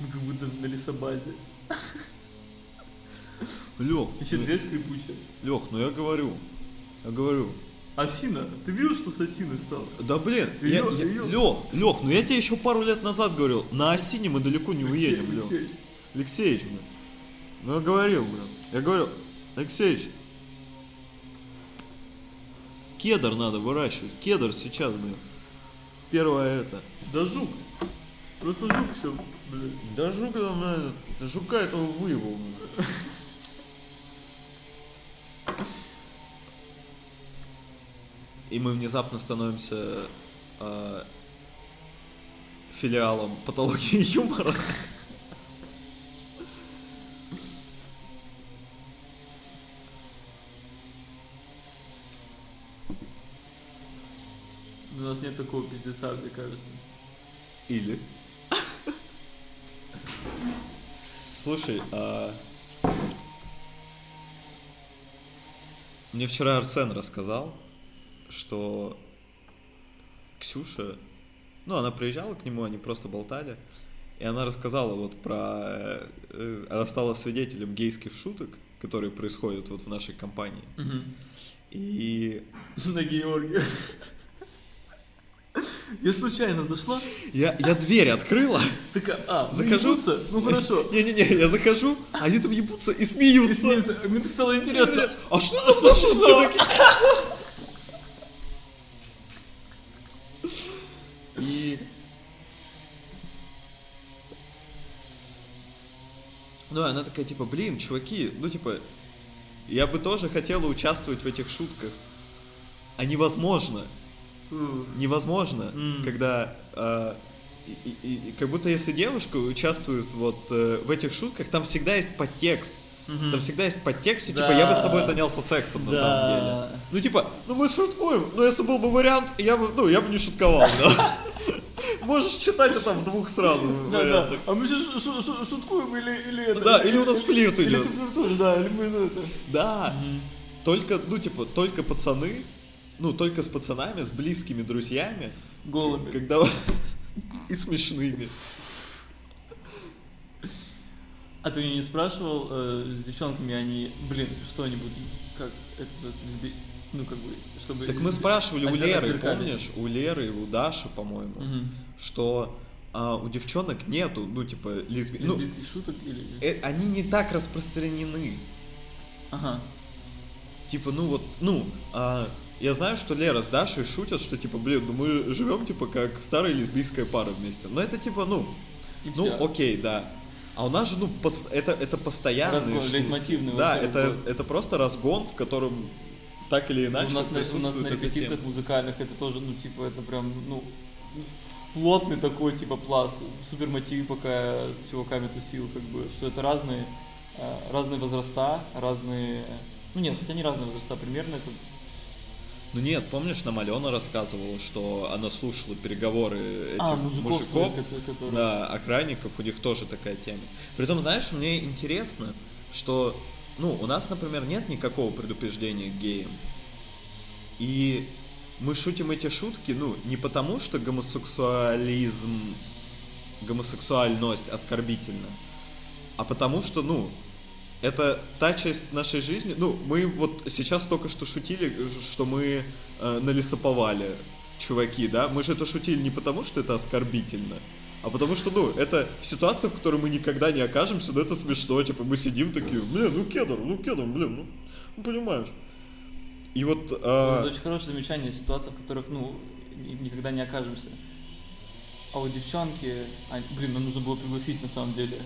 Мы как будто на лесобазе. Лех, Еще ну, дверь скрипучая. Лех, ну я говорю, я говорю, Осина. Ты видел, что с осиной стало? да блин, Её- я, её- Лех, Лех, ну я тебе еще пару лет назад говорил, на осине мы далеко не уедем, Лех. Алексеевич. Алексеевич, блин. Ну я говорил, блин. Я говорю, Алексеевич, кедр надо выращивать. Кедр сейчас, блин. Первое это. Да жук. Просто жук все, блин. Да жука там да Жука этого выебал. блин. И мы внезапно становимся э, филиалом патологии юмора. У нас нет такого пиздеца, мне кажется. Или. Слушай, а... мне вчера Арсен рассказал, что Ксюша, ну, она приезжала к нему, они просто болтали, и она рассказала вот про... э, Она стала свидетелем гейских шуток, которые происходят вот в нашей компании. И На Георгия. Я случайно зашла, я, я дверь открыла, такая, а, вы Захожу. ебутся? Ну хорошо. Не-не-не, я захожу, а они там ебутся и И смеются. смеются. Мне стало интересно. А что это за шутки такие? Ну, она такая, типа, блин, чуваки, ну, типа, я бы тоже хотела участвовать в этих шутках. А невозможно. Невозможно, когда... э, и- и- и как будто если девушка участвует вот э, в этих шутках, там всегда есть подтекст. Мгм. Там всегда есть подтекст, что, Да. типа, я бы с тобой занялся сексом, на Да. самом деле. Ну, типа, ну мы шуткуем, но если был бы вариант, я бы, ну, я бы не шутковал, да. Можешь читать это в двух сразу Да, да. А мы сейчас шу- шу- шуткуем или, или это? Да, или у нас флирт Или идет. ты флиртуешь, да, или мы ну, это. Да, только, ну, типа, только пацаны, ну, только с пацанами, с близкими друзьями, Голыми. когда... и смешными. А ты не спрашивал э, с девчонками, они, блин, что они будут, как это, лесби... ну, как бы, чтобы... Так мы спрашивали у Леры, помнишь? У Леры и у Даши, по-моему, Мгм. что а, у девчонок нету, ну, типа, лесби... ну, Лесбийских шуток или... э, они не так распространены. Ага. Типа, ну вот, ну, а, я знаю, что Лера с Дашей шутят, что типа, блин, ну мы живем типа как старая лесбийская пара вместе. Но это типа, ну, И ну, всё. окей, да. А у нас же, ну, пос- это, это постоянный Разгон, шут. лейтмотивный вот Да, это, вот. это просто разгон, в котором так или иначе у нас, на, у нас на репетициях тема. музыкальных это тоже, ну, типа, это прям, ну, плотный такой, типа, пласт. Супер мотив, пока я с чуваками тусил, как бы, что это разные, э, разные возраста, разные... Ну нет, хотя не разные возраста, примерно это... Ну нет, помнишь, нам Алена рассказывала, что она слушала переговоры этих А, мужиков, мужиков, своих, которые... да, охранников, у них тоже такая тема. Притом, знаешь, мне интересно, что, ну, у нас, например, нет никакого предупреждения к геям. И мы шутим эти шутки, ну, не потому, что гомосексуализм, гомосексуальность оскорбительна, а потому что, ну, это та часть нашей жизни. Ну, мы вот сейчас только что шутили, что мы э, налесоповали, чуваки, да? Мы же это шутили не потому, что это оскорбительно, а потому что, ну, это ситуация, в которой мы никогда не окажемся, но это смешно. Типа, мы сидим такие, блин, ну кедр, ну кедр, блин, ну, ну понимаешь. И вот... э, Это очень хорошее замечание ситуаций, в которых, ну, ни- никогда не окажемся. А вот девчонки, а, блин, нам нужно было пригласить на самом деле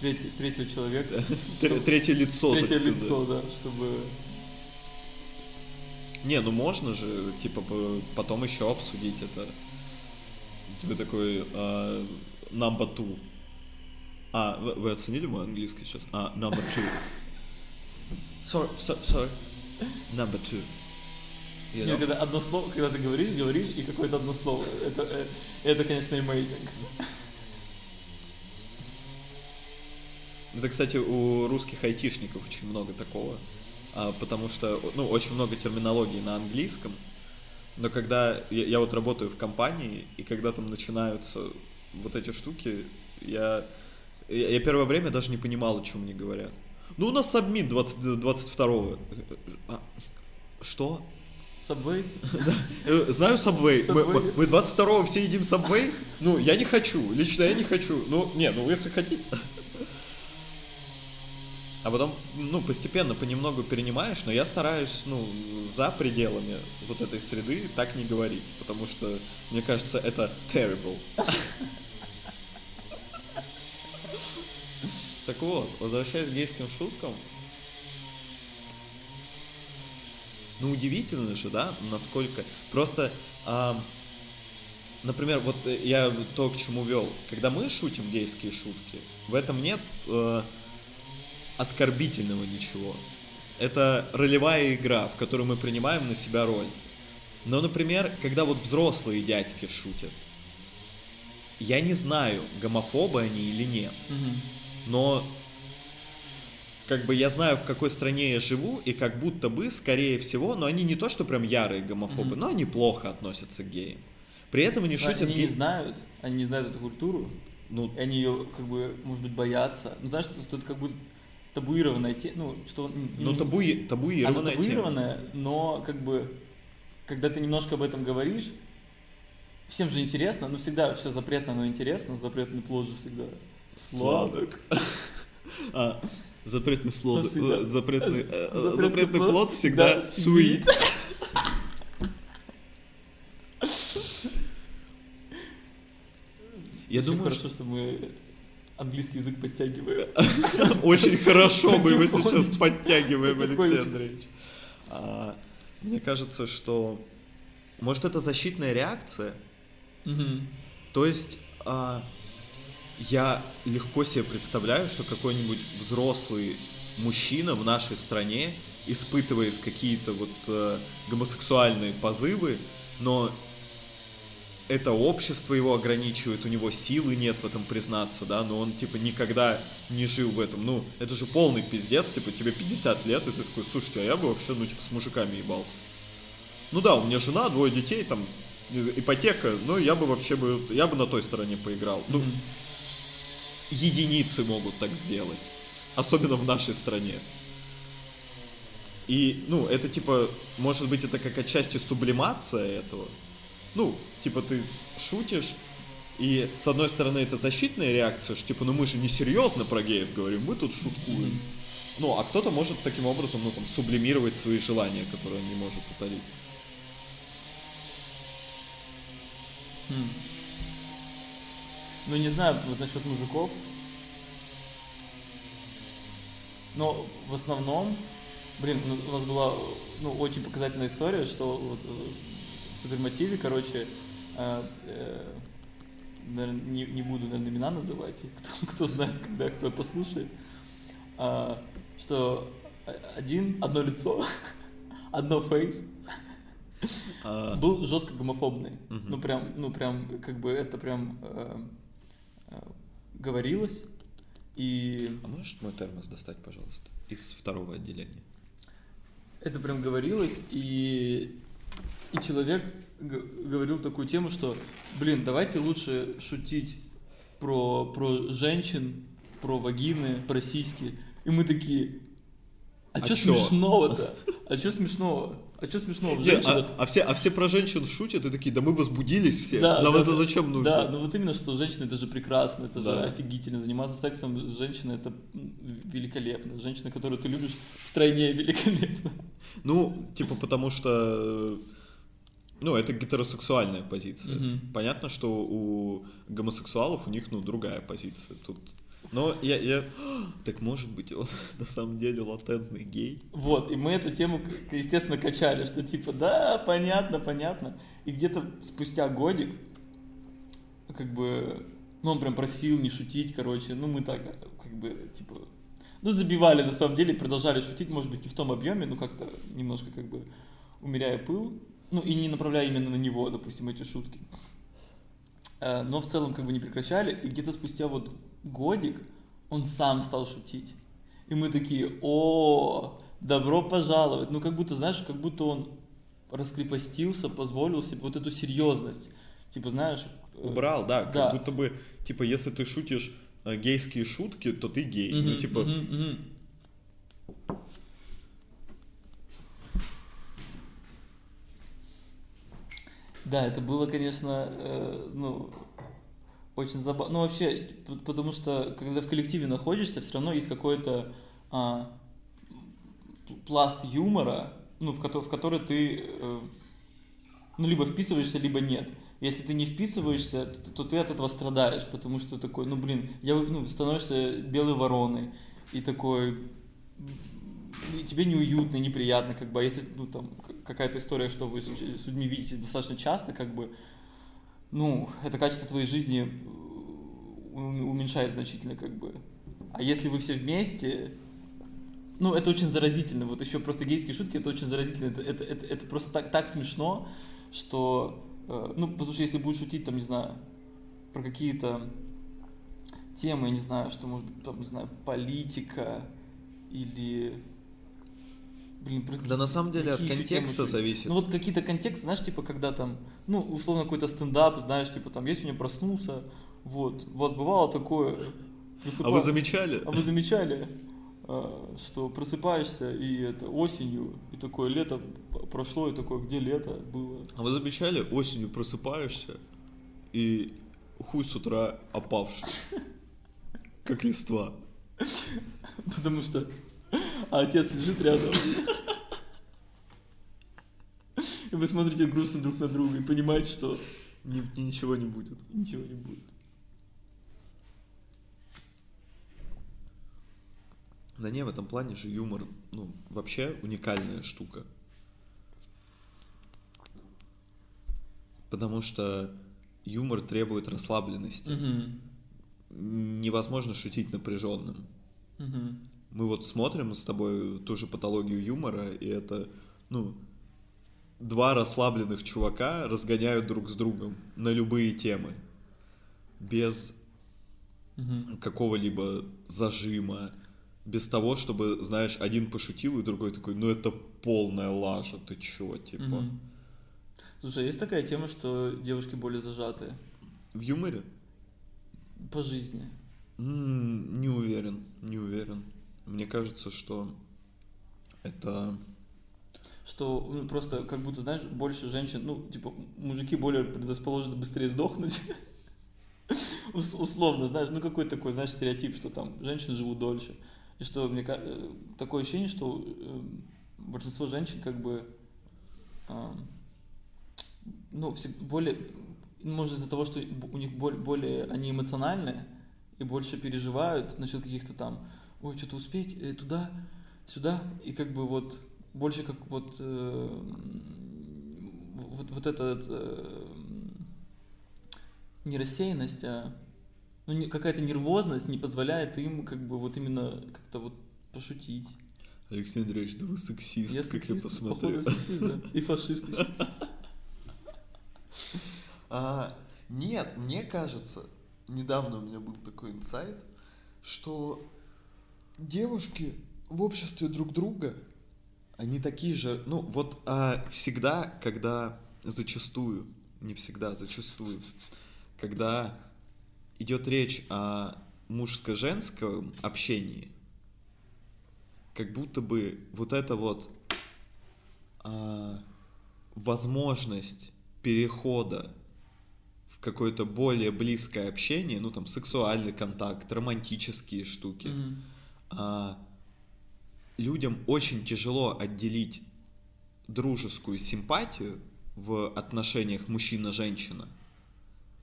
треть- третьего человека. чтобы- третье лицо, Третье лицо, да, чтобы... Не, ну можно же, типа, потом еще обсудить это. Тебе такой а, number two. А, вы, вы оценили мой английский сейчас? А, number two. Sorry, so, sorry. Number two. You Нет, когда одно слово, когда ты говоришь, говоришь, и какое-то одно слово. Это, э, это конечно, amazing. Это, кстати, у русских айтишников очень много такого, а, потому что, ну, очень много терминологии на английском, но когда я, я вот работаю в компании, и когда там начинаются вот эти штуки, я, я, я первое время даже не понимал, о чем мне говорят. Ну, у нас сабмит 20, 22-го. А, что? Subway? Э, Знаю Subway. Мы, мы- мы 22-го все едим Subway? Ну, я не хочу. Лично я не хочу. Ну, не, ну если хотите. А потом, ну, постепенно, понемногу перенимаешь, но я стараюсь, ну, за пределами вот этой среды так не говорить, потому что, мне кажется, это terrible. Так вот, возвращаясь к гейским шуткам, ну, удивительно же, да, насколько... Просто, например, вот я то, к чему вел. Когда мы шутим гейские шутки, в этом нет э, оскорбительного ничего. Это ролевая игра, в которой мы принимаем на себя роль. Но, например, когда вот взрослые дядьки шутят, я не знаю, гомофобы они или нет Мгм. но как бы я знаю, в какой стране я живу, и как будто бы, скорее всего, но они не то, что прям ярые гомофобы, Мгм. но они плохо относятся к геям. При этом они шутят Они не ге- знают, они не знают эту культуру, Ну, и они ее, как бы, может быть, боятся. Ну, знаешь, это как будто табуированная тема, ну, что... ну табуи, Она табуированная тема. табуированная, но как бы, когда ты немножко об этом говоришь, всем же интересно, ну всегда все запретно, но интересно, запретный плод же всегда сладок. А, запретный слод, Ну, э, запретный, Запретный плод всегда sweet. Я думаю, хорошо, что мы английский язык подтягиваем. Очень хорошо мы его сейчас подтягиваем, Алексей. Андреевич. А, Мне кажется, что может это защитная реакция. То есть а, я легко себе представляю, что какой-нибудь взрослый мужчина в нашей стране испытывает какие-то вот э, гомосексуальные позывы, но это общество его ограничивает, у него силы нет в этом признаться, да, но он, типа, никогда не жил в этом. Ну, это же полный пиздец, типа, тебе 50 лет, и ты такой, слушайте, а я бы вообще, ну, типа, с мужиками ебался. Ну да, у меня жена, двое детей, там, ипотека, ну, я бы вообще бы, я бы на той стороне поиграл. Ну, единицы могут так сделать. Особенно в нашей стране. И, ну, это типа, может быть, это как отчасти сублимация этого. Ну, типа ты шутишь, и с одной стороны это защитная реакция, что типа, ну мы же не серьезно про геев говорим, мы тут шуткуем. Ну, а кто-то может таким образом, ну, там, сублимировать свои желания, которые он не может утолить. Хм. Ну, не знаю, вот насчет мужиков. Но в основном, блин, ну, у нас была ну, очень показательная история, что вот э, в Супермотиве, короче, э, э, не, не буду, наверное, имена называть, их, кто, кто знает, когда кто послушает, а, что один, одно лицо, одно фейс, А, был жестко гомофобный. Мгм. Ну прям, ну прям, как бы это прям э, э, говорилось. И а можешь мой термос достать, пожалуйста, из второго отделения? это прям говорилось, и, и человек говорил такую тему, что, блин, давайте лучше шутить про, про женщин, про вагины, про сиськи. И мы такие, а, А что смешного-то? А что смешного? А что смешного в Не, женщинах? а, а все, а все про женщин шутят и такие, да мы возбудились все. Да, Нам да, это зачем нужно? Да, ну вот именно, что женщина это же прекрасно, это Да. же офигительно. Заниматься сексом с женщиной это великолепно. Женщина, которую ты любишь, втройне великолепно. Ну, типа потому что, э, ну, это гетеросексуальная позиция. Мгм. Понятно, что у гомосексуалов у них, ну, другая позиция тут. Но я, я... Так может быть, он на самом деле латентный гей? Вот, и мы эту тему, естественно, качали, что типа, да, понятно, понятно. И где-то спустя годик, как бы, ну, он прям просил не шутить, короче, ну, мы так, как бы, типа, ну, забивали на самом деле, продолжали шутить, может быть, не в том объеме, но как-то немножко, как бы, умеряя пыл, ну и не направляя именно на него, допустим, эти шутки. Э, но в целом как бы не прекращали, и где-то спустя вот годик он сам стал шутить. И мы такие, о, добро пожаловать. Ну, как будто, знаешь, как будто он раскрепостился, позволил себе вот эту серьезность. Типа, знаешь... э, Убрал, да, да. как будто бы, типа, если ты шутишь э, гейские шутки, то ты гей. Мгм, ну, типа, мгм. Да, это было, конечно, э, ну, очень забавно. Ну, вообще, потому что, когда в коллективе находишься, все равно есть какой-то а, пласт юмора, ну, в, кото- в который ты, э, ну, либо вписываешься, либо нет. Если ты не вписываешься, то, то ты от этого страдаешь, потому что такой, ну, блин, я, ну, становишься белой вороной, и такой, и тебе неуютно, неприятно, как бы, а если, ну, там, какая-то история, что вы с, с людьми видитесь достаточно часто, как бы, ну, это качество твоей жизни э, ум- уменьшает значительно, как бы. А если вы все вместе, ну, это очень заразительно. Вот еще просто гейские шутки, это очень заразительно. Это, это, это, это просто так, так смешно, что, э, ну, потому что если будешь шутить, там, не знаю, про какие-то темы, я не знаю, что может быть, там, не знаю, политика или... Блин, про Да на самом деле от какие темы контекста шутить? зависит. Ну вот какие-то контексты, знаешь, типа когда там, ну, условно какой-то стендап, знаешь, типа там, я сегодня проснулся, вот, у вас бывало такое, а просыпа- вы замечали? а вы замечали, а, что просыпаешься и это осенью, и такое лето прошло, и такое, где лето было? А вы замечали, осенью просыпаешься и хуй с утра опавший, как листва. Потому что а отец лежит рядом. И вы смотрите грустно друг на друга и понимаете, что Ни- ничего не будет. ничего не будет. Да не, в этом плане же юмор, ну, вообще уникальная штука. Потому что юмор требует расслабленности. Мгм. Невозможно шутить напряженным. Мгм. Мы вот смотрим с тобой ту же патологию юмора, и это, ну, два расслабленных чувака разгоняют друг с другом на любые темы. Без Мгм. какого-либо зажима, без того, чтобы, знаешь, один пошутил, и другой такой, ну это полная лажа, ты чё, типа. Мгм. Слушай, есть такая тема, что девушки более зажатые В юморе? по жизни. Не уверен, не уверен. Мне кажется, что это... Что ну, просто как будто, знаешь, больше женщин, ну, типа, мужики более предрасположены быстрее сдохнуть. Ус- Условно, знаешь, ну какой такой, знаешь, стереотип, что там женщины живут дольше. И что мне э, такое ощущение, что э, большинство женщин как бы ну, все более, может из-за того, что у них боль- более они эмоциональные и больше переживают насчет каких-то там, ой, что-то успеть э, туда, сюда, и как бы вот больше как вот э, м, вот, вот этот э, не рассеянность, а ну, не- какая-то нервозность не позволяет им как бы вот именно как-то вот пошутить. Алексей Андреевич, да вы сексист, Я как я сексист, посмотрел. походу сексист, да, и фашист. А, нет, мне кажется, недавно у меня был такой инсайт, что девушки в обществе друг друга, Они такие же, ну вот а, всегда, когда зачастую, не всегда, зачастую, когда идет речь о мужско-женском общении, как будто бы вот эта вот а, возможность перехода в какое-то более близкое общение, ну там сексуальный контакт, романтические штуки, Мгм. а, людям очень тяжело отделить дружескую симпатию в отношениях мужчина-женщина,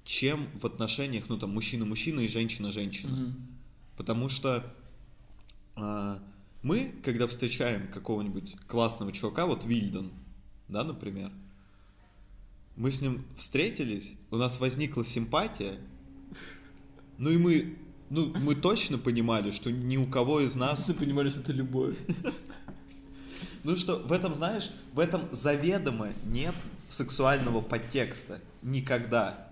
чем в отношениях, ну там, мужчина-мужчина и женщина-женщина. Мгм. Потому что а, мы, когда встречаем какого-нибудь классного чувака, вот Вильден, да, например, мы с ним встретились, у нас возникла симпатия, ну и мы, ну, мы точно понимали, что ни у кого из нас Все понимали, что это любовь. Ну что, в этом, знаешь, в этом заведомо нет сексуального подтекста. Никогда.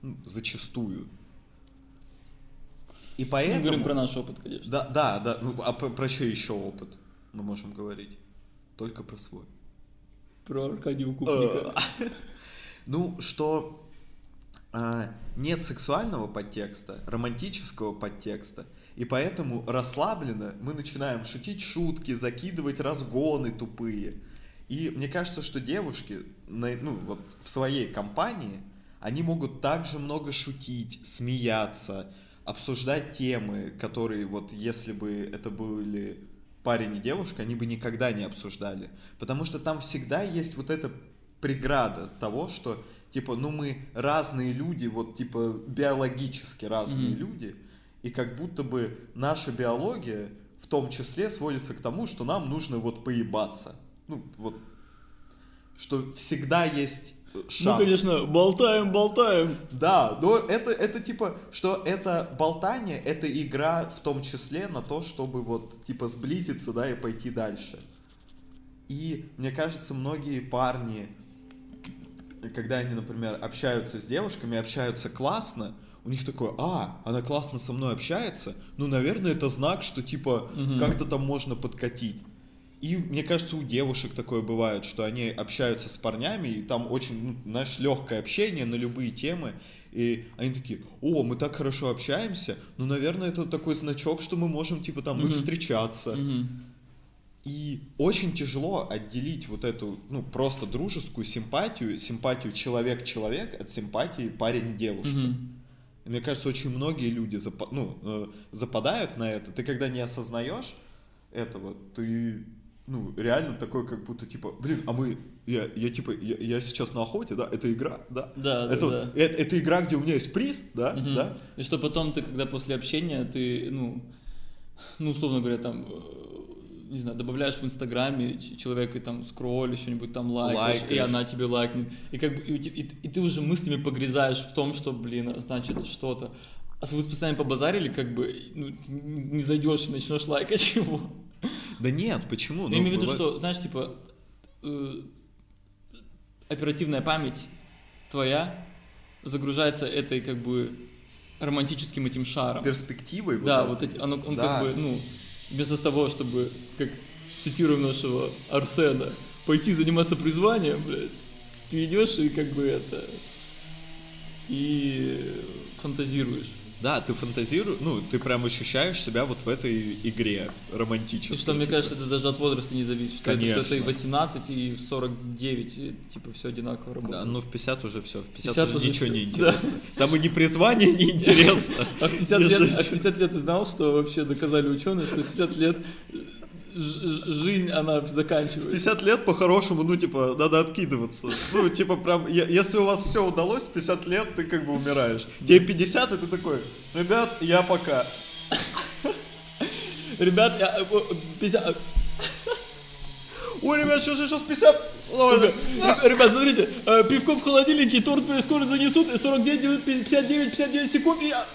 Ну, зачастую. И поэтому... Мы говорим про наш опыт, конечно. Да, да, да. Ну, А про, про чей еще опыт мы можем говорить? Только про свой. Про Аркадия Купника. Ну, что нет сексуального подтекста, романтического подтекста, и поэтому расслабленно мы начинаем шутить шутки, закидывать разгоны тупые. И мне кажется, что девушки ну, вот, в своей компании, они могут также много шутить, смеяться, обсуждать темы, которые вот если бы это были парень и девушка, они бы никогда не обсуждали. Потому что там всегда есть вот эта преграда того, что типа, ну мы разные люди, вот типа биологически разные Мгм. люди, и как будто бы наша биология в том числе сводится к тому, что нам нужно вот поебаться. Ну, вот, что всегда есть э, шанс. Ну, конечно, болтаем, болтаем. Да, но это, это типа, что это болтание, это игра в том числе на то, чтобы вот типа сблизиться, да, и пойти дальше. И мне кажется, многие парни, когда они, например, общаются с девушками, общаются классно, у них такое, а, она классно со мной общается, ну, наверное, это знак, что типа Мгм. как-то там можно подкатить. И мне кажется, у девушек такое бывает, что они общаются с парнями, и там очень, ну, знаешь, легкое общение на любые темы. И они такие, о, мы так хорошо общаемся, ну, наверное, это такой значок, что мы можем, типа, там, Мгм. встречаться. Мгм. И очень тяжело отделить вот эту, ну, просто дружескую симпатию, симпатию человек-человек от симпатии парень-девушка. И мне кажется, очень многие люди запа- ну, э, западают на это. Ты когда не осознаешь этого, ты ну, реально такой, как будто, типа, блин, а мы, я, я типа, я, я сейчас на охоте, да, это игра, да. Да, это, да. Это, это игра, где у меня есть приз, да, Мгм. да. И что потом ты, когда после общения, ты, ну, ну, условно говоря, там, э, не знаю, добавляешь в Инстаграме человека и там скроллишь, что-нибудь там лайкаешь, и Лайкаешь. она тебе лайкнет. И как бы, и, и, и ты уже мыслями погрязаешь в том, что, блин, значит что-то. А вы постоянно побазарили, как бы, ну, не зайдешь и начнешь лайкать его. Да нет, почему? Я Ну, имею в виду, что, знаешь, типа, э, оперативная память твоя загружается этой, как бы, романтическим этим шаром. перспективой вот Да, этой. вот эти, оно, он Да. как бы, ну, без того, чтобы, как цитируем нашего Арсена, пойти заниматься призванием, блядь, ты идешь и как бы это, и фантазируешь. Да, ты фантазируешь, ну, ты прям ощущаешь себя вот в этой игре романтической. И что, мне типа. кажется, это даже от возраста не зависит. Что, это, что это и Конечно. 18, и в 49, и, типа, все одинаково работает. Да, ну в 50 уже все, в 50, 50 уже уже ничего всё, не да. интересно. Там и не призвание не интересно. А в 50 Не лет, женщина. а в 50 лет ты знал, что вообще доказали ученые, что в 50 лет жизнь, она заканчивается. 50 лет по-хорошему, ну, типа, надо откидываться. Ну, типа, прям, если у вас все удалось, в 50 лет ты как бы умираешь. Тебе 50, и ты такой, ребят, я пока. Ребят, я, э, о, 50... э, Ой, ребят, сейчас, сейчас 50. Давай, Сука, да. Ребят, смотрите, э, пивко в холодильнике, торт скоро занесут, и 49, 59, 59 секунд, и я...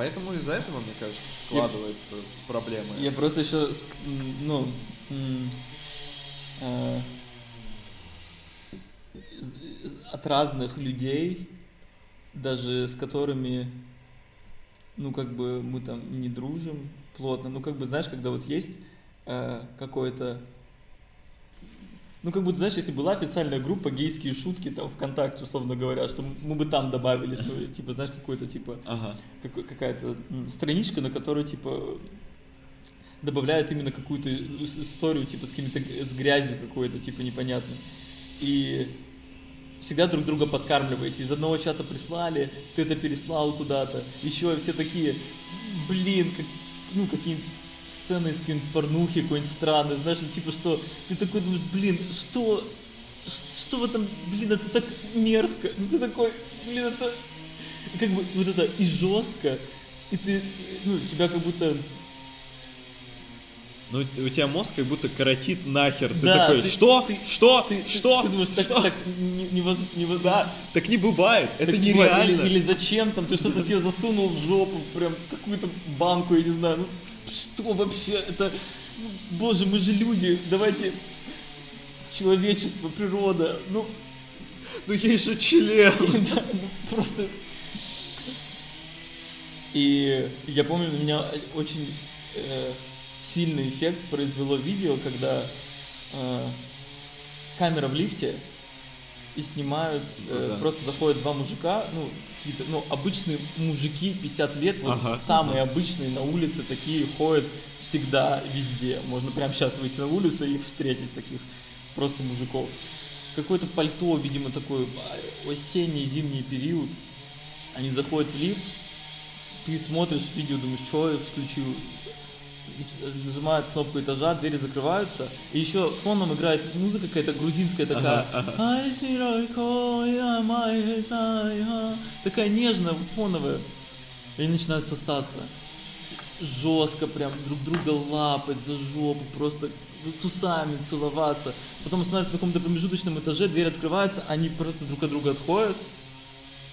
Поэтому из-за этого, мне кажется, складываются проблемы. Я просто еще, ну, э, от разных людей, даже с которыми, ну, как бы мы там не дружим плотно, ну, как бы, знаешь, когда вот есть э, какое-то ну, как будто, знаешь, если была официальная группа гейские шутки там ВКонтакте, условно говоря, что мы бы там добавились, ну, типа, знаешь, какой-то, типа, Ага. какая-то страничка, на которой, типа, добавляют именно какую-то ис- историю, типа, с какими-то, с грязью какой-то, типа, непонятной. И всегда друг друга подкармливаете. Из одного чата прислали, ты это переслал куда-то. Еще все такие, блин, как, ну, какие сцены из какой-нибудь порнухи какой-нибудь странной, знаешь, типа, что ты такой думаешь, блин, что, что в этом, блин, это так мерзко, ну, ты такой, блин, это, как бы вот это и жестко, и ты, ну, тебя как будто Ну, у тебя мозг как будто коротит нахер. Ты Да, такой, ты- что? ты- что? Ты, ты- что? Ты, думаешь, так, Что? так не, невоз- невоз- Да, так не бывает. Это не бывает. нереально. Или, или зачем там, ты что-то себе засунул в жопу, прям какую-то банку, я не знаю. Ну, что вообще? Это, боже, мы же люди, давайте человечество, природа, ну, Ну есть же член. да, ну, просто... И я помню, на меня очень э, сильный эффект произвело видео, когда э, камера в лифте и снимают, э, Ну да. просто заходят два мужика, ну, какие-то, ну, обычные мужики 50 лет, вот Ага. самые обычные на улице, такие ходят всегда везде. Можно прямо сейчас выйти на улицу и их встретить, таких просто мужиков. Какое-то пальто, видимо, такой а, осенний, зимний период. Они заходят в лифт, ты смотришь видео, думаешь, что я включил, нажимают кнопку этажа, двери закрываются, и еще фоном играет музыка какая-то грузинская такая. «Ай, сирой, кой, а, сай, а». Такая нежная, вот фоновая. И они начинают сосаться. Жестко прям друг друга лапать за жопу, просто с усами целоваться. Потом становятся на каком-то промежуточном этаже, дверь открывается, они просто друг от друга отходят.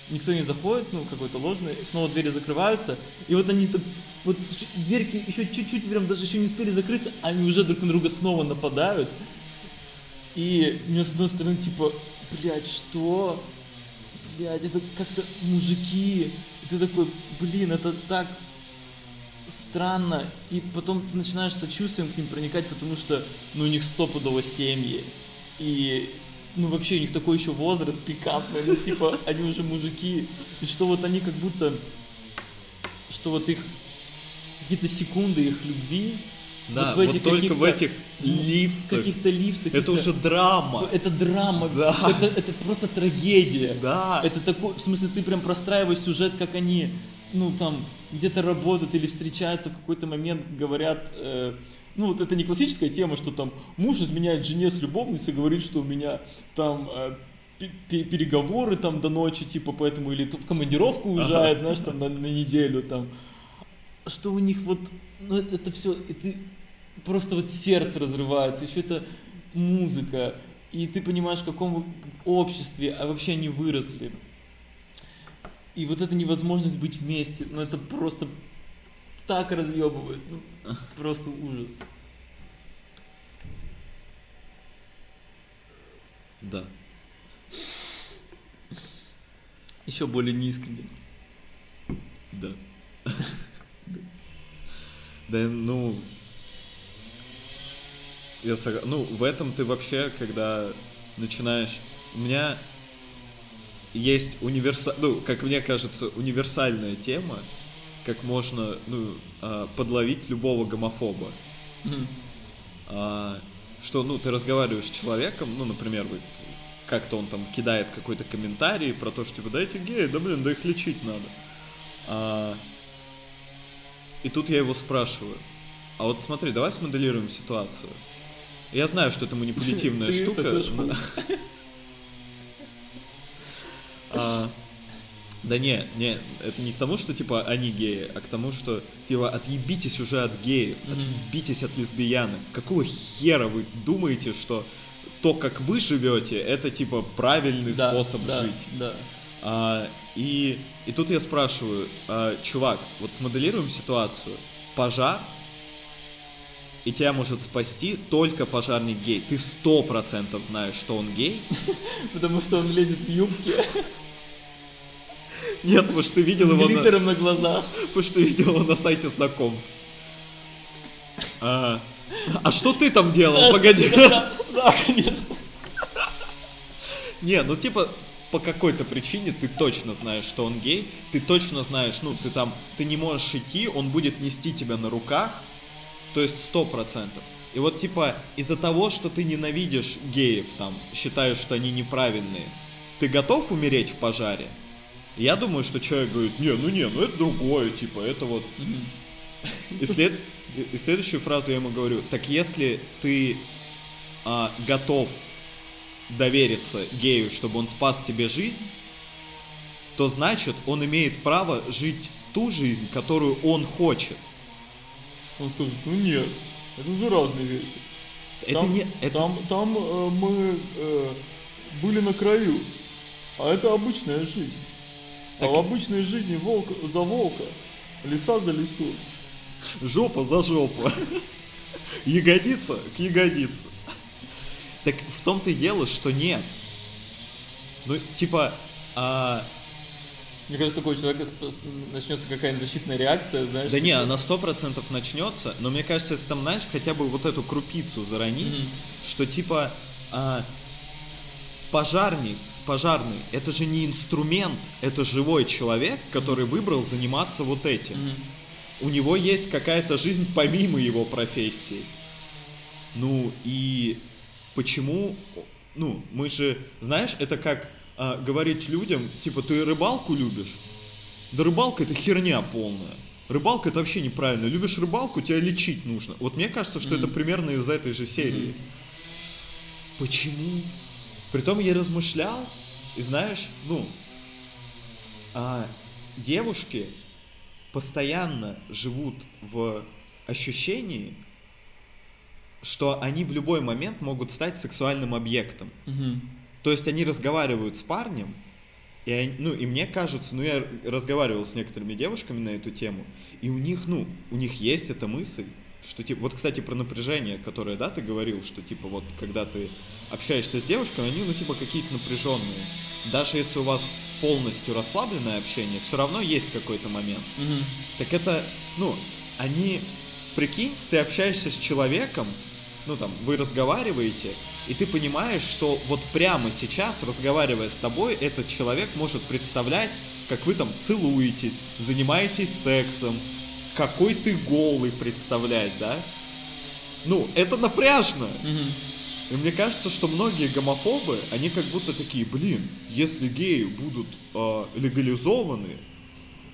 Никто не заходит, ну, какой-то ложный, снова двери закрываются, и вот они так, вот дверки еще чуть-чуть, прям даже еще не успели закрыться, они уже друг на друга снова нападают. И у меня с одной стороны, типа, блядь, что? Блядь, это как-то мужики. И ты такой, блин, это так странно. И потом ты начинаешь сочувствием к ним проникать, потому что, ну, у них стопудово семьи. И, ну, вообще, у них такой еще возраст пикапный, ну, типа, они уже мужики. И что вот они как будто, что вот их какие-то секунды их любви, Да, в вот, только в этих лифтах. каких-то лифтах. Это уже драма. Это драма, Да. это, это просто трагедия. Да. Это такой, в смысле, ты прям простраиваешь сюжет, как они, ну, там, где-то работают или встречаются в какой-то момент, говорят, э, ну, вот это не классическая тема, что там муж изменяет жене с любовницей, говорит, что у меня там э, пе- пе- переговоры там до ночи, типа, поэтому или в командировку уезжает, знаешь, там на, на неделю там. Что у них вот, ну, это, это все, ты просто вот сердце разрывается, еще это музыка, и ты понимаешь, в каком обществе, а вообще они выросли. И вот эта невозможность быть вместе, ну это просто так разъебывает, ну, просто ужас. Да. Еще более неискренне. Да. Да, ну... Я согла- Ну, в этом ты вообще, когда начинаешь... У меня есть универса... Ну, как мне кажется, универсальная тема, как можно, ну, а, подловить любого гомофоба. А, что, ну, ты разговариваешь с человеком, ну, например, вы как-то он там кидает какой-то комментарий про то, что типа, да эти геи, да блин, да их лечить надо. А, и тут я его спрашиваю, а вот смотри, давай смоделируем ситуацию. Я знаю, что это манипулятивная штука. А, Да не, не, это не к тому, что типа они геи, а к тому, что типа отъебитесь уже от геев, отъебитесь от лесбиянок. Какого хера вы думаете, что то, как вы живете, это типа правильный способ жить? Да. А, и, и тут я спрашиваю, а, чувак, вот моделируем ситуацию. Пожар, и тебя может спасти только пожарник гей. Ты сто процентов знаешь, что он гей. Потому что он лезет в юбке Нет, потому что ты видел с его на, глиттером на глазах. потому что видел его на сайте знакомств. А, а что ты там делал? Погоди. Да, конечно. Не, ну типа по какой-то причине ты точно знаешь, что он гей, ты точно знаешь, ну ты там, ты не можешь идти, он будет нести тебя на руках, то есть сто процентов. И вот типа из-за того, что ты ненавидишь геев, там, считаешь, что они неправильные, ты готов умереть в пожаре? Я думаю, что человек говорит, не, ну не, ну это другое, типа, это вот... И, след- и следующую фразу я ему говорю, так если ты а, готов довериться гею, чтобы он спас тебе жизнь, то значит он имеет право жить ту жизнь, которую он хочет. Он скажет, ну нет. Это уже разные вещи. Это там, не... Это... там, там э, мы э, были на краю, а это обычная жизнь. Так- А в обычной жизни волк за волка, лиса за лису. Жопа за жопу. Ягодица к ягодице. Так в том-то и дело, что нет. Ну, типа, а, Мне кажется, такого человека начнется какая-нибудь защитная реакция, знаешь. да не, типа, она сто процентов начнется, но мне кажется, если там, знаешь, хотя бы вот эту крупицу заронить, Мгм. что типа а, пожарник, пожарный, это же не инструмент, это живой человек, который выбрал заниматься вот этим. Мгм. у него есть какая-то жизнь помимо его профессии. Ну и почему, ну мы же, знаешь, это как а, говорить людям, типа, ты рыбалку любишь? Да рыбалка это херня полная. Рыбалка это вообще неправильно. Любишь рыбалку, тебя лечить нужно. Вот мне кажется, что это Мгм. примерно из этой же серии. Почему? Притом я размышлял, и знаешь, ну, а, девушки постоянно живут в ощущении, что они в любой момент могут стать сексуальным объектом. Мгм. То есть они разговаривают с парнем, и, они- ну, и мне кажется, ну, я разговаривал с некоторыми девушками на эту тему, и у них, ну, у них есть эта мысль, что, типа, вот, кстати, про напряжение, которое, да, ты говорил, что, типа, вот, когда ты общаешься с девушкой, они, ну, типа, какие-то напряженные. Даже если у вас полностью расслабленное общение, все равно есть какой-то момент. Мгм. Так это, ну, они, прикинь, ты общаешься с человеком, ну там, вы разговариваете, и ты понимаешь, что вот прямо сейчас, разговаривая с тобой, этот человек может представлять, как вы там целуетесь, занимаетесь сексом, какой ты голый представлять, да? Ну, это напряжно. Мгм. И мне кажется, что многие гомофобы, они как будто такие, блин, если геи будут э, легализованы,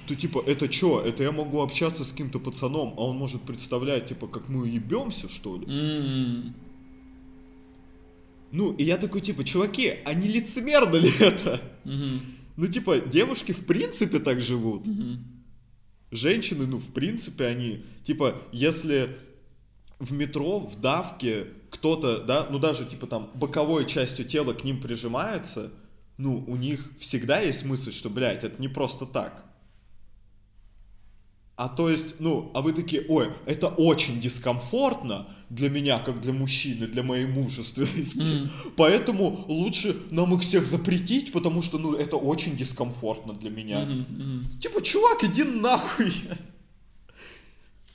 то типа, это что? Это я могу общаться с каким-то пацаном, а он может представлять, типа, как мы ебемся, что ли? М. Ну, и я такой, типа, чуваки, а не лицемерно ли это? Мгм. Ну, типа, девушки в принципе так живут. Мгм. Женщины, ну, в принципе, они, типа, если в метро, в давке кто-то, да, ну, даже, типа, там, боковой частью тела к ним прижимается, ну, у них всегда есть мысль, что, блядь, это не просто так. А то есть, ну, а вы такие, ой, это очень дискомфортно для меня, как для мужчины, для моей мужественности. Мгм. Поэтому лучше нам их всех запретить, потому что, ну, это очень дискомфортно для меня. Мгм. Мгм. Типа, чувак, иди нахуй.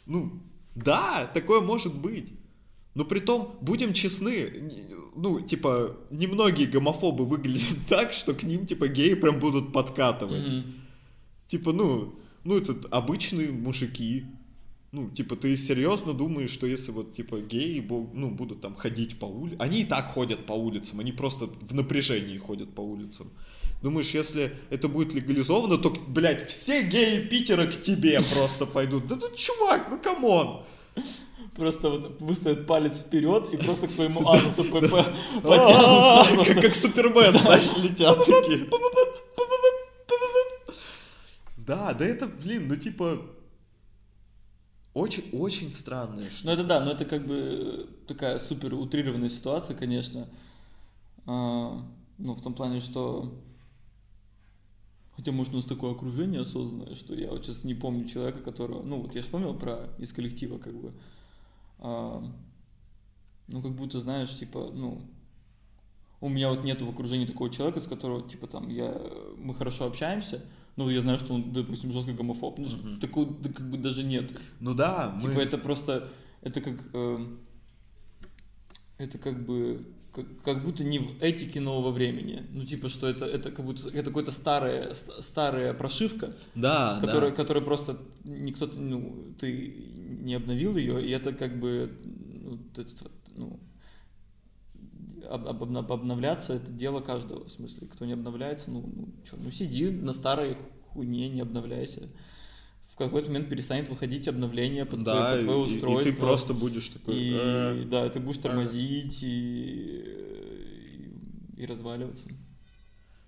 Ну, да, такое может быть. Но при том, будем честны, ну, типа, немногие гомофобы выглядят так, что к ним, типа, геи прям будут подкатывать. Мгм. Типа, ну, ну, это обычные мужики. Ну, типа, ты серьезно думаешь, что если вот, типа, геи, ну, будут там ходить по улицам... Они и так ходят по улицам, они просто в напряжении ходят по улицам. Думаешь, если это будет легализовано, то, блядь, все геи Питера к тебе просто пойдут. Да ну, чувак, ну, come on. Просто вот выставят палец вперед и просто к твоему анусу А, потянутся. Как Супермен, знаешь, летят такие. Да, да это, блин, ну, типа... Очень, очень странная Ну это да, но это как бы такая супер утрированная ситуация, конечно. А, ну, в том плане, что... Хотя, может, у нас такое окружение осознанное, что я вот сейчас не помню человека, которого... Ну, вот я вспомнил про из коллектива, как бы. А, ну, как будто, знаешь, типа, ну... У меня вот нету в окружении такого человека, с которого, типа, там, я... Мы хорошо общаемся, но я знаю, что он, допустим, жесткий гомофоб. Ну, Мгм. такого, да, как бы даже нет. Ну да, мы... Типа это просто, это как, э, это как бы, как, как будто не в этике нового времени. Ну типа, что это, это как будто, это какая-то старая, ст- старая прошивка, Да, которая, да. которая просто никто, ну, ты не обновил ее, и это как бы, ну, т- ну, об- об- обновляться это дело каждого, в смысле, кто не обновляется, ну, ну, чё, ну сиди на старой хуйне, не обновляйся. В какой-то момент перестанет выходить обновление под, Да, твое, под твое и- устройство. И, ты просто будешь такой... И, «Э, да, ты будешь тормозить и, и, и разваливаться.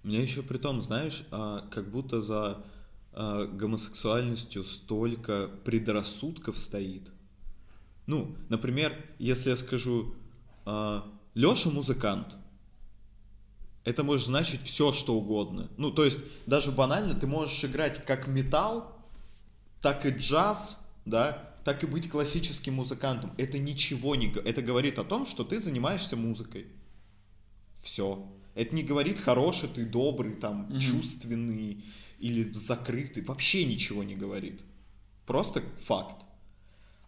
Мне еще при том, знаешь, а, как будто за а, гомосексуальностью столько предрассудков стоит. Ну, например, если я скажу, э, Леша музыкант, это может значить все, что угодно. Ну, то есть, даже банально, ты можешь играть как металл, так и джаз, да, так и быть классическим музыкантом. Это ничего не... Это говорит о том, что ты занимаешься музыкой. Все. Это не говорит хороший ты, добрый, там, Мгм. чувственный или закрытый. Вообще ничего не говорит. Просто факт.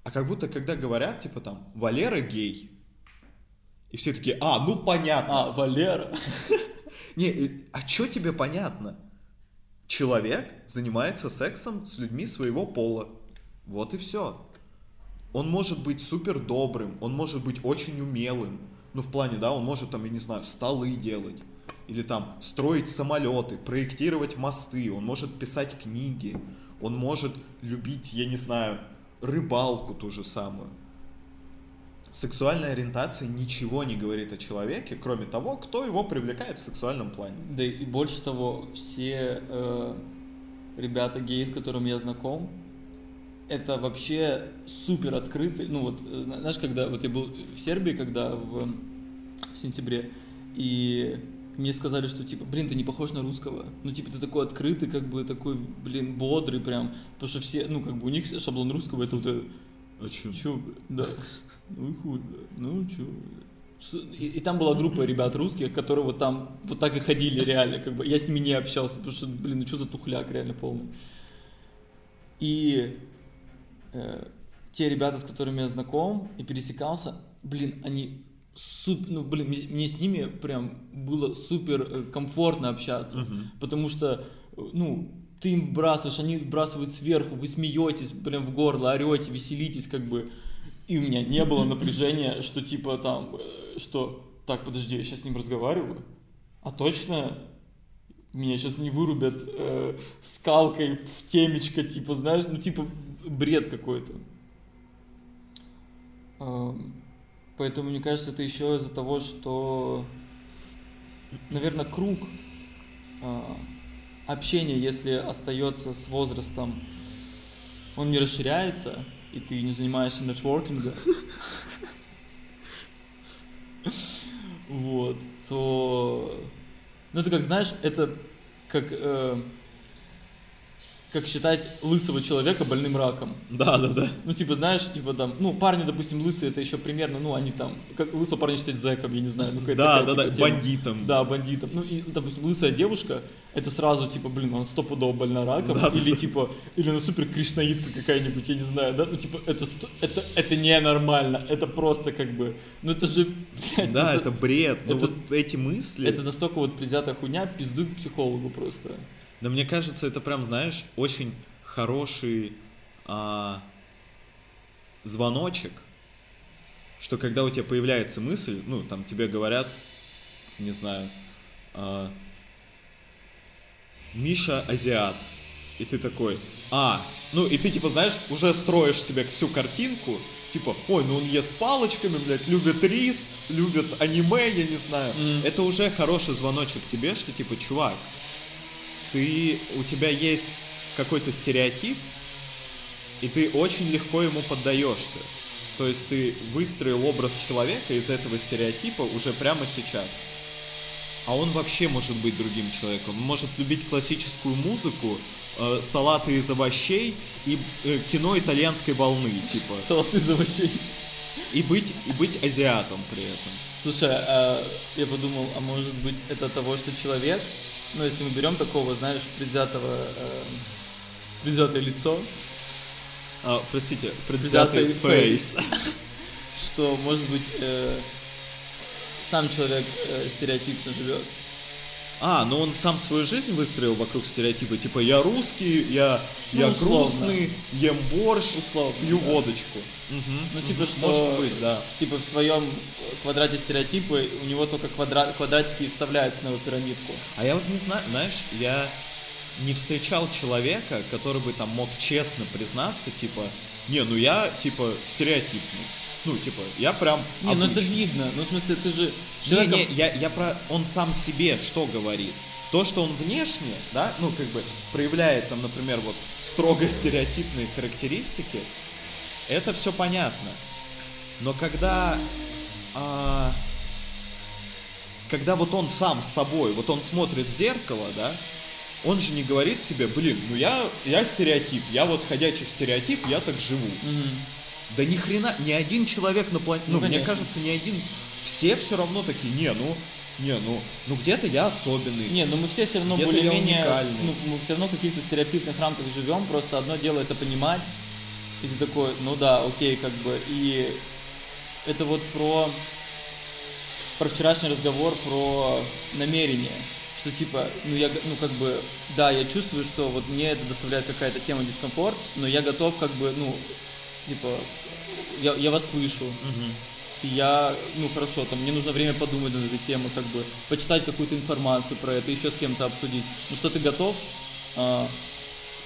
А как будто, когда говорят, типа там, Валера гей, и все такие, а, ну понятно. А, Валера. Не, э, а что тебе понятно? Человек занимается сексом с людьми своего пола. Вот и все. Он может быть супер добрым, он может быть очень умелым. Ну, в плане, да, он может там, я не знаю, столы делать. Или там строить самолеты, проектировать мосты, он может писать книги, он может любить, я не знаю, рыбалку ту же самую. Сексуальная ориентация ничего не говорит о человеке, кроме того, кто его привлекает в сексуальном плане. Да и больше того, все э, ребята геи, с которыми я знаком, это вообще супер открытый. Ну вот, э, зна- знаешь, когда вот я был в Сербии, когда в, в сентябре, и мне сказали, что типа, блин, ты не похож на русского. Ну, типа, ты такой открытый, как бы такой, блин, бодрый прям. Потому что все, ну, как бы у них шаблон русского это вот А чё? Чё, да. Ну и хуй, бля. Ну чё, И, и там была группа ребят русских, которые вот там вот так и ходили реально, как бы я с ними не общался, потому что, блин, ну что за тухляк реально полный. И э, те ребята, с которыми я знаком и пересекался, блин, они супер, ну блин, мне, мне с ними прям было супер э, комфортно общаться, Мгм. потому что, э, ну, ты им вбрасываешь, они вбрасывают сверху, вы смеетесь, прям в горло, орете, веселитесь, как бы. И у меня не было напряжения, что типа там, э, что, так, подожди, я сейчас с ним разговариваю, а точно меня сейчас не вырубят э, скалкой в темечко, типа, знаешь, ну типа бред какой-то. Поэтому, мне кажется, это еще из-за того, что, наверное, круг общения, если остается с возрастом, он не расширяется, и ты не занимаешься нетворкингом, вот, то... Ну, это как, знаешь, это как, э, как считать лысого человека больным раком. Да, да, да. Ну, типа, знаешь, типа там, ну, парни, допустим, лысые, это еще примерно, ну, они там, как лысого парня считать зэком, я не знаю, ну, какая-то Да, такая, да, да, типа, тема. бандитом. Да, бандитом. Ну, и, допустим, лысая девушка, это сразу, типа, блин, он стопудово больна раком, Да, да, или, да. типа, или на супер кришнаитка какая-нибудь, я не знаю, да, ну, типа, это, это, это ненормально, это просто, как бы, ну, это же, блядь, Да, ну, это бред. Ну это- вот эти мысли. это настолько вот предвзятая хуйня, пиздуй к психологу просто. Но мне кажется, это прям, знаешь, очень хороший а, звоночек, что когда у тебя появляется мысль, ну, там тебе говорят, не знаю, а, Миша азиат, и ты такой, а, ну, и ты, типа, знаешь, уже строишь себе всю картинку, типа, ой, ну он ест палочками, блядь, любит рис, любит аниме, я не знаю. Мгм. Это уже хороший звоночек тебе, что, типа, чувак, ты, у тебя есть какой-то стереотип, и ты очень легко ему поддаешься. То есть ты выстроил образ человека из этого стереотипа уже прямо сейчас. А он вообще может быть другим человеком. Он может любить классическую музыку, э, салаты из овощей и э, кино итальянской волны, типа. Салаты из овощей. И быть, и быть азиатом при этом. Слушай, а, я подумал, а может быть это того, что человек, ну если мы берем такого, знаешь, предвзятого, э, предвзятое лицо, А, простите, предвзятый Предвзятый фейс. что может быть э, сам человек э, стереотипно живет. А, ну он сам свою жизнь выстроил вокруг стереотипа. Типа, я русский, я, я Ну, условно. грустный, ем борщ, Условно, пью да. водочку. Мгм. Ну, типа, что... Может быть, да. Типа в своем квадрате стереотипы у него только квадрат, квадратики вставляются на его пирамидку. А я вот не знаю, знаешь, я не встречал человека, который бы там мог честно признаться, типа, не, ну я, типа, стереотипный. Ну, типа, я прям Не, ну это обычный». видно. Ну, в смысле, ты же... с Не, человеком- не, я, я про... Он сам себе что говорит? То, что он внешне, да, ну, как бы, проявляет там, например, вот, строго стереотипные характеристики, это все понятно. Но когда, а, когда вот он сам с собой, вот он смотрит в зеркало, да, он же не говорит себе, блин, ну я, я стереотип, я вот ходячий стереотип, я так живу. Да ни хрена, ни один человек на планете, Ну, ну, мне кажется, ни один, все все равно такие, не, ну, не, ну, ну где-то я особенный. Не, ну мы все все равно более-менее, ну, мы все равно в каких-то стереотипных рамках живем, просто одно дело это понимать, и ты такой, ну да, окей, как бы, и это вот про, про вчерашний разговор, про намерение, что типа, ну я, ну как бы, да, я чувствую, что вот мне это доставляет какая-то тема дискомфорт, но я готов как бы, ну, типа, я, я вас слышу, и я, ну хорошо, там мне нужно время подумать над этой темой, как бы почитать какую-то информацию про это, еще с кем-то обсудить. Ну что ты готов а,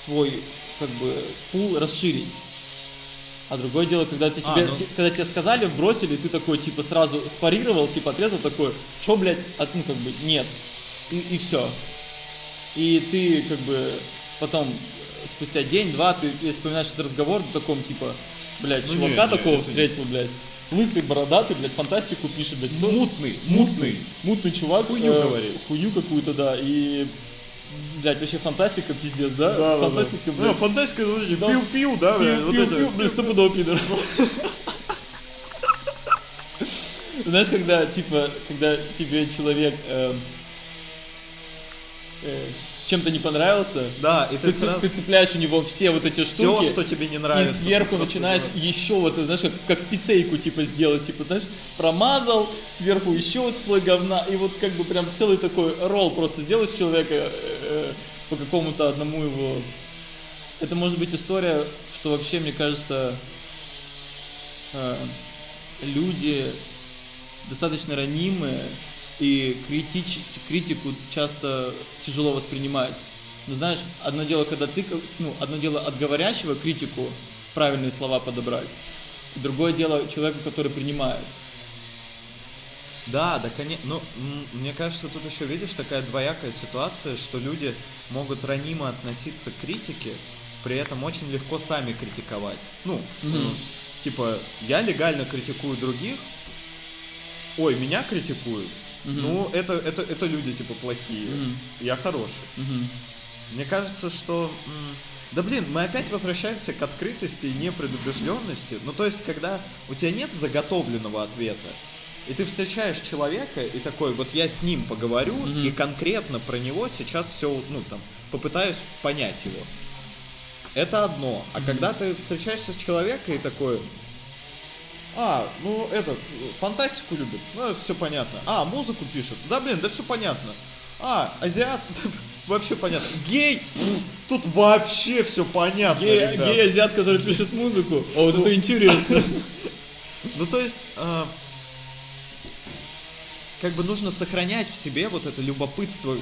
свой как бы пул расширить? А другое дело, когда те- А, тебе, ну- когда тебе сказали, бросили, ты такой типа сразу спарировал, типа отрезал такой, чё, блядь, от, ну как бы нет. И, и все. И ты как бы потом спустя день-два ты вспоминаешь этот разговор в таком типа, блядь, Ну, чувака не, не, такого это не- встретил, блядь. Лысый, бородатый, блядь, фантастику пишет, блядь. Ну, Мутный, мутный. мутный чувак. Хуйню э, говорит. Хуйню какую-то, да. И, блядь, вообще фантастика, пиздец, да? фантастика, Ну, блядь. фантастика, вот эти Да. да, блядь, вот пью, блин, стопудово пидор. Знаешь, когда, типа, когда тебе человек э, э, чем-то не понравился, Да, и ты, ты сразу... ты цепляешь у него все вот эти Все, штуки. что тебе не И нравится. сверху ты просто начинаешь говоришь. еще вот, знаешь, как, как пиццейку типа сделать, типа, знаешь, промазал, сверху еще вот слой говна, и вот как бы прям целый такой ролл просто сделаешь человека э, э, по какому-то одному его. Это может быть история, что вообще, мне кажется, э, люди достаточно ранимые и критич, критику часто тяжело воспринимать. Ну, знаешь, одно дело, когда ты, ну, одно дело от говорящего критику правильные слова подобрать, и другое дело человеку, который принимает. Да, да, конечно. Ну, мне кажется, тут еще видишь такая двоякая ситуация, что люди могут ранимо относиться к критике, при этом очень легко сами критиковать. Ну, м, типа, я легально критикую других, ой, меня критикуют. Мгм. Ну, это, это, это люди, типа, плохие. Мгм. Я хороший. Мгм. Мне кажется, что... Да блин, мы опять возвращаемся к открытости и непредубежденности. Ну, то есть, когда у тебя нет заготовленного ответа, и ты встречаешь человека, и такой, вот я с ним поговорю, Мгм. и конкретно про него сейчас все, ну, там, попытаюсь понять его. Это одно. А когда ты встречаешься с человеком и такой, а, ну этот, фантастику любит, ну все понятно. А, музыку пишет, да блин, да все понятно. А, азиат, вообще понятно. Гей, тут вообще все понятно. Гей, ребят. гей-азиат, который пишет музыку. О, вот это интересно. Ну то есть, а, как бы нужно сохранять в себе вот это любопытство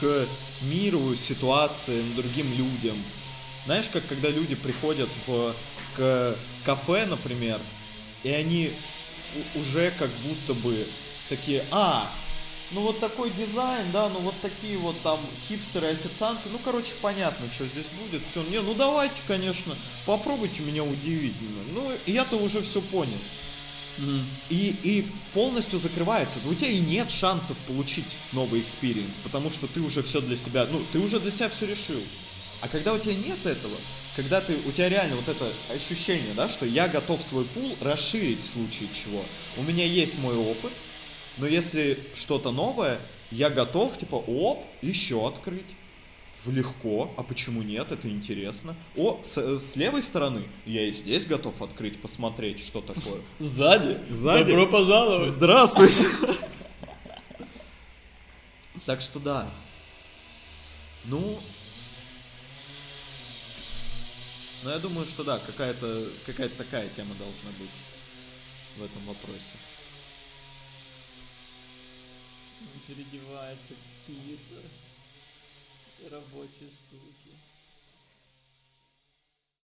к миру, ситуациям, другим людям. Знаешь, как когда люди приходят в, к кафе, например, и они уже как будто бы такие, а, ну вот такой дизайн, да, ну вот такие вот там хипстеры, официанты, ну короче понятно, что здесь будет, все, не, ну давайте, конечно, попробуйте меня удивить, ну я-то уже все понял. Мгм. И, и полностью закрывается. У тебя и нет шансов получить новый experience, потому что ты уже все для себя, ну, ты уже для себя все решил. А когда у тебя нет этого, когда ты, у тебя реально вот это ощущение, да, что я готов свой пул расширить в случае чего. У меня есть мой опыт, но если что-то новое, я готов, типа, оп, еще открыть. Легко, а почему нет? Это интересно. О, с, с левой стороны я и здесь готов открыть, посмотреть, что такое. Сзади? Сзади? Добро пожаловать. Здравствуйте. Так что да. Ну, ну я думаю, что да, какая-то какая-то такая тема должна быть в этом вопросе. Переодевается, писар, рабочие штуки.